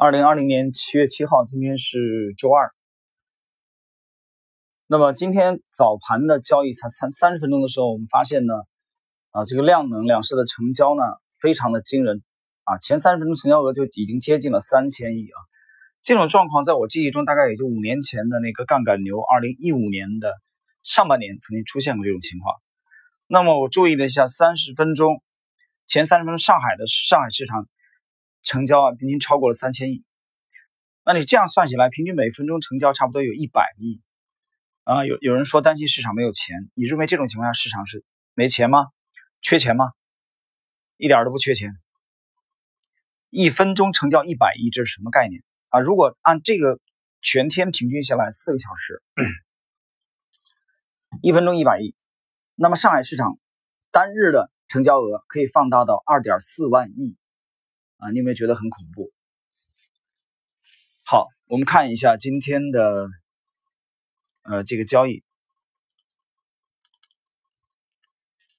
二零二零年七月七号，今天是周二。那么今天早盘的交易才三三十分钟的时候，我们发现呢，啊，这个量能两市的成交呢非常的惊人啊，前三十分钟成交额就已经接近了三千亿啊。这种状况在我记忆中大概也就五年前的那个杠杆牛，二零一五年的上半年曾经出现过这种情况。那么我注意了一下，三十分钟前三十分钟上海的上海市场。成交啊，平均超过了三千亿。那你这样算起来，平均每分钟成交差不多有一百亿啊。有有人说担心市场没有钱，你认为这种情况下市场是没钱吗？缺钱吗？一点都不缺钱。一分钟成交一百亿，这是什么概念啊？如果按这个全天平均下来四个小时，一分钟一百亿，那么上海市场单日的成交额可以放大到二点四万亿。啊，你有没有觉得很恐怖？好，我们看一下今天的呃这个交易，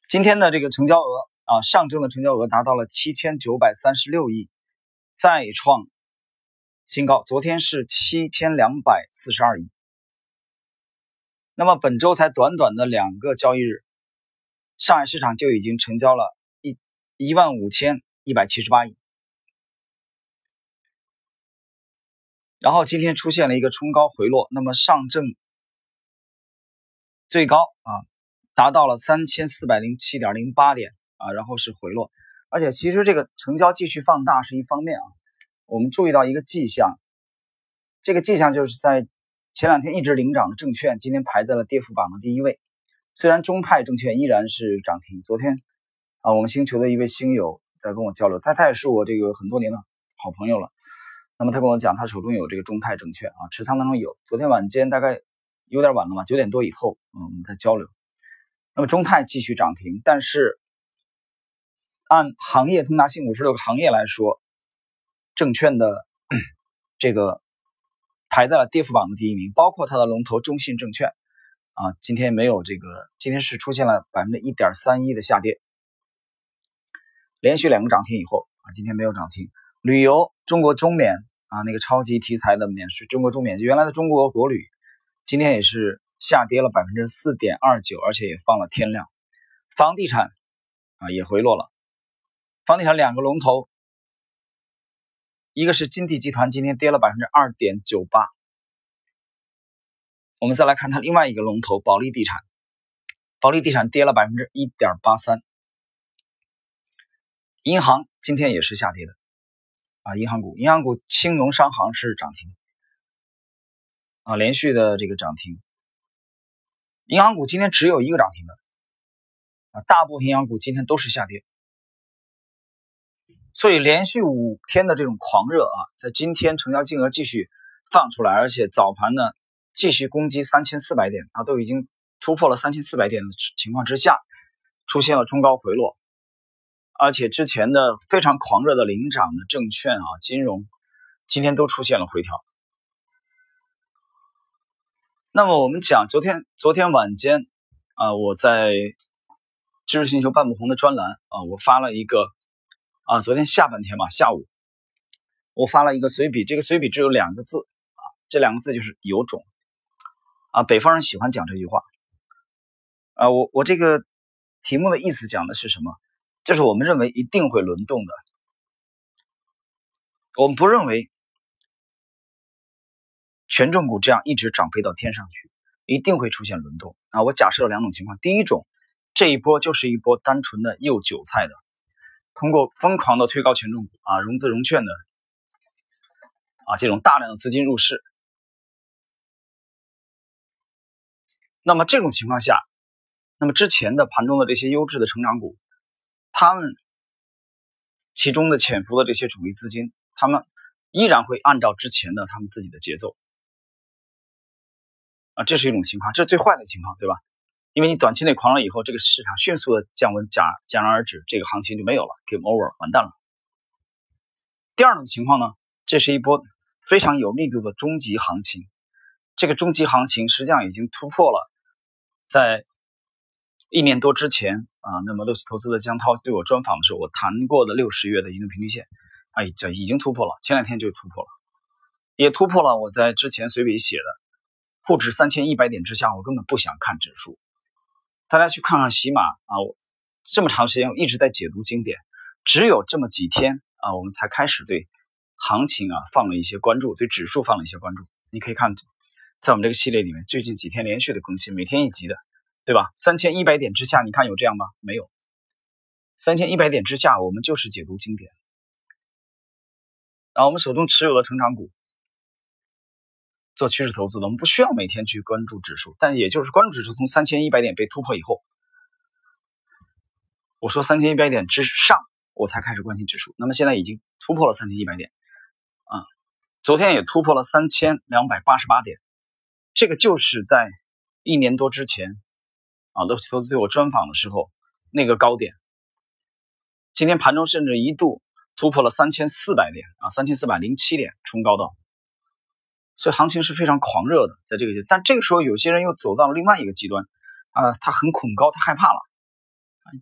今天的这个成交额啊，上证的成交额达到了七千九百三十六亿，再创新高。昨天是七千两百四十二亿。那么本周才短短的两个交易日，上海市场就已经成交了一一万五千一百七十八亿。然后今天出现了一个冲高回落，那么上证最高啊达到了三千四百零七点零八点啊，然后是回落，而且其实这个成交继续放大是一方面啊，我们注意到一个迹象，这个迹象就是在前两天一直领涨的证券今天排在了跌幅榜的第一位，虽然中泰证券依然是涨停，昨天啊我们星球的一位星友在跟我交流，他他也是我这个很多年的好朋友了。那么他跟我讲，他手中有这个中泰证券啊，持仓当中有。昨天晚间大概有点晚了嘛，九点多以后，嗯，我们在交流。那么中泰继续涨停，但是按行业通达信五十六个行业来说，证券的 这个排在了跌幅榜的第一名，包括它的龙头中信证券啊，今天没有这个，今天是出现了百分之一点三一的下跌，连续两个涨停以后啊，今天没有涨停。旅游中国中免。啊，那个超级题材的免税，中国中免就原来的中国国旅，今天也是下跌了百分之四点二九，而且也放了天量。房地产啊也回落了，房地产两个龙头，一个是金地集团，今天跌了百分之二点九八。我们再来看它另外一个龙头保利地产，保利地产跌了百分之一点八三。银行今天也是下跌的。啊，银行股，银行股，青农商行是涨停，啊，连续的这个涨停。银行股今天只有一个涨停的，啊，大部分银行股今天都是下跌。所以连续五天的这种狂热啊，在今天成交金额继续放出来，而且早盘呢继续攻击三千四百点，啊，都已经突破了三千四百点的情况之下，出现了冲高回落。而且之前的非常狂热的领涨的证券啊，金融今天都出现了回调。那么我们讲昨天昨天晚间啊，我在知识星球半不红的专栏啊，我发了一个啊，昨天下半天吧，下午我发了一个随笔，这个随笔只有两个字啊，这两个字就是有种啊，北方人喜欢讲这句话啊，我我这个题目的意思讲的是什么？就是我们认为一定会轮动的，我们不认为权重股这样一直涨飞到天上去，一定会出现轮动啊！我假设了两种情况，第一种，这一波就是一波单纯的诱韭菜的，通过疯狂的推高权重股啊、融资融券的啊这种大量的资金入市，那么这种情况下，那么之前的盘中的这些优质的成长股。他们其中的潜伏的这些主力资金，他们依然会按照之前的他们自己的节奏啊，这是一种情况，这是最坏的情况，对吧？因为你短期内狂了以后，这个市场迅速的降温，戛戛然而止，这个行情就没有了，game over，完蛋了。第二种情况呢，这是一波非常有力度的中级行情，这个中级行情实际上已经突破了在一年多之前。啊，那么乐视投资的江涛对我专访的时候，我谈过的六十月的移动平均线，哎，这已经突破了，前两天就突破了，也突破了我在之前随笔写的，沪指三千一百点之下，我根本不想看指数。大家去看看喜马啊，这么长时间我一直在解读经典，只有这么几天啊，我们才开始对行情啊放了一些关注，对指数放了一些关注。你可以看，在我们这个系列里面，最近几天连续的更新，每天一集的，对吧？三千一百点之下，你看有这样吗？没有。三千一百点之下，我们就是解读经典。然后我们手中持有的成长股，做趋势投资的，我们不需要每天去关注指数，但也就是关注指数从三千一百点被突破以后，我说三千一百点之上，我才开始关心指数。那么现在已经突破了三千一百点，啊，昨天也突破了三千两百八十八点，这个就是在一年多之前，啊，乐奇投资对我专访的时候那个高点。今天盘中甚至一度。突破了三千四百点啊，三千四百零七点冲高到，所以行情是非常狂热的，在这个阶段，但这个时候有些人又走到了另外一个极端啊，他很恐高，他害怕了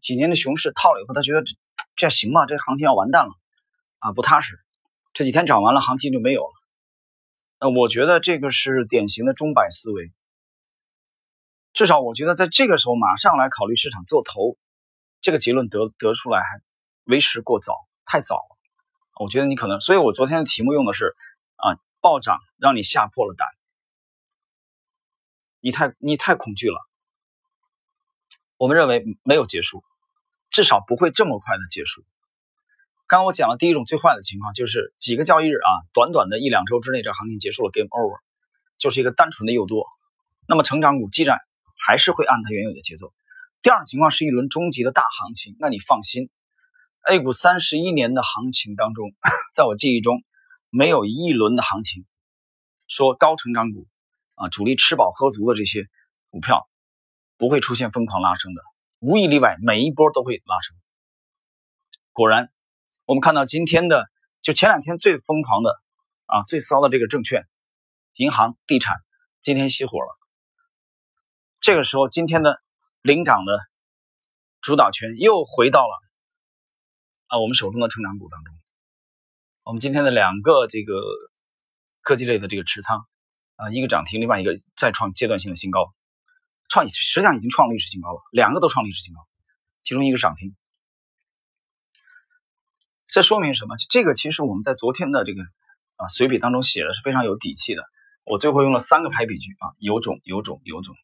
几年的熊市套了以后，他觉得这这行吗？这行情要完蛋了啊，不踏实，这几天涨完了，行情就没有了。那我觉得这个是典型的钟摆思维，至少我觉得在这个时候马上来考虑市场做头，这个结论得得出来还为时过早。太早了，我觉得你可能，所以我昨天的题目用的是啊，暴涨让你吓破了胆，你太你太恐惧了。我们认为没有结束，至少不会这么快的结束。刚刚我讲了第一种最坏的情况，就是几个交易日啊，短短的一两周之内，这行情结束了，game over，就是一个单纯的诱多。那么成长股既然还是会按它原有的节奏。第二种情况是一轮终极的大行情，那你放心。A 股三十一年的行情当中，在我记忆中，没有一轮的行情说高成长股啊，主力吃饱喝足的这些股票不会出现疯狂拉升的，无一例外，每一波都会拉升。果然，我们看到今天的就前两天最疯狂的啊，最骚的这个证券、银行、地产，今天熄火了。这个时候，今天的领涨的主导权又回到了。啊，我们手中的成长股当中，我们今天的两个这个科技类的这个持仓啊，一个涨停，另外一个再创阶段性的新高，创实际上已经创历史新高了，两个都创历史新高，其中一个涨停，这说明什么？这个其实我们在昨天的这个啊随笔当中写的是非常有底气的，我最后用了三个排比句啊，有种，有种，有种，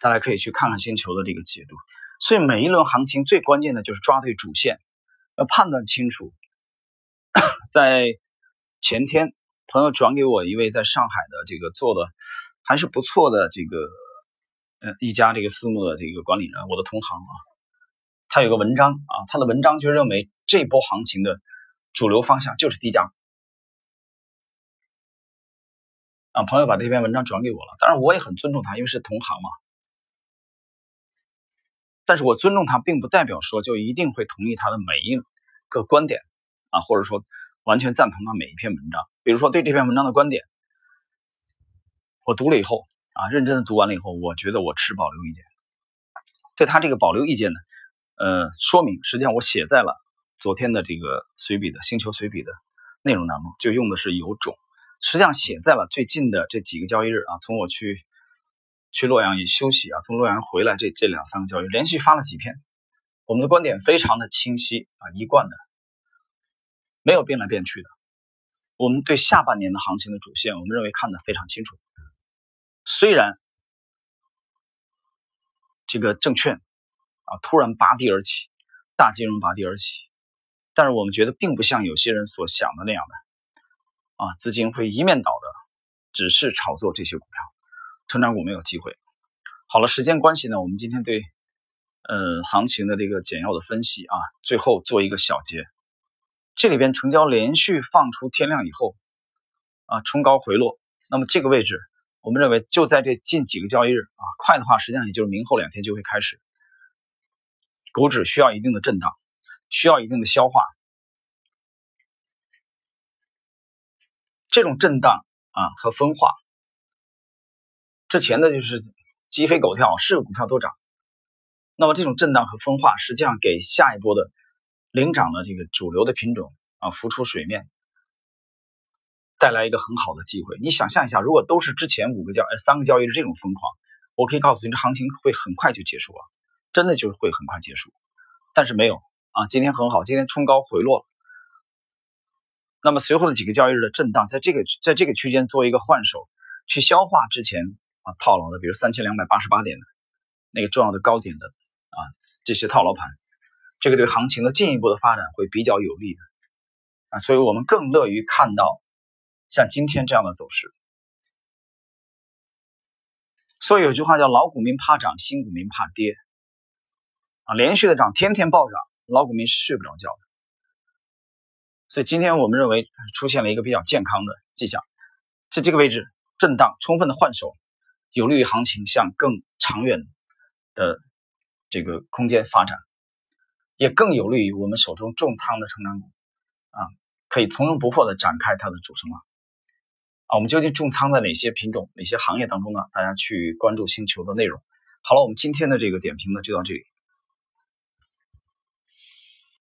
大家可以去看看星球的这个解读。所以每一轮行情最关键的就是抓对主线，要判断清楚。在前天，朋友转给我一位在上海的这个做的还是不错的这个呃一家这个私募的这个管理人，我的同行啊，他有个文章啊，他的文章就认为这波行情的主流方向就是低价啊。朋友把这篇文章转给我了，当然我也很尊重他，因为是同行嘛。但是我尊重他，并不代表说就一定会同意他的每一个观点啊，或者说完全赞同他每一篇文章。比如说对这篇文章的观点，我读了以后啊，认真的读完了以后，我觉得我持保留意见。对他这个保留意见呢，呃，说明实际上我写在了昨天的这个随笔的星球随笔的内容当中，就用的是有种，实际上写在了最近的这几个交易日啊，从我去。去洛阳也休息啊，从洛阳回来这这两三个交易连续发了几篇，我们的观点非常的清晰啊，一贯的，没有变来变去的。我们对下半年的行情的主线，我们认为看得非常清楚。虽然这个证券啊突然拔地而起，大金融拔地而起，但是我们觉得并不像有些人所想的那样的啊，资金会一面倒的只是炒作这些股票。成长股没有机会。好了，时间关系呢，我们今天对呃行情的这个简要的分析啊，最后做一个小结。这里边成交连续放出天量以后啊，冲高回落，那么这个位置，我们认为就在这近几个交易日啊，快的话实际上也就是明后两天就会开始，股指需要一定的震荡，需要一定的消化。这种震荡啊和分化。之前的就是鸡飞狗跳，是个股票都涨。那么这种震荡和分化，实际上给下一波的领涨的这个主流的品种啊浮出水面，带来一个很好的机会。你想象一下，如果都是之前五个交呃三个交易日这种疯狂，我可以告诉你，这行情会很快就结束了，真的就会很快结束。但是没有啊，今天很好，今天冲高回落。那么随后的几个交易日的震荡，在这个在这个区间做一个换手，去消化之前啊套牢的，比如三千两百八十八点的那个重要的高点的啊这些套牢盘，这个对行情的进一步的发展会比较有利的啊，所以我们更乐于看到像今天这样的走势。所以有句话叫“老股民怕涨，新股民怕跌”，啊，连续的涨，天天暴涨，老股民是睡不着觉的。所以今天我们认为出现了一个比较健康的迹象，在这个位置震荡，充分的换手，有利于行情向更长远的这个空间发展，也更有利于我们手中重仓的成长股啊，可以从容不迫的展开它的主升浪啊。我们究竟重仓在哪些品种、哪些行业当中呢？大家去关注星球的内容。好了，我们今天的这个点评呢就到这里。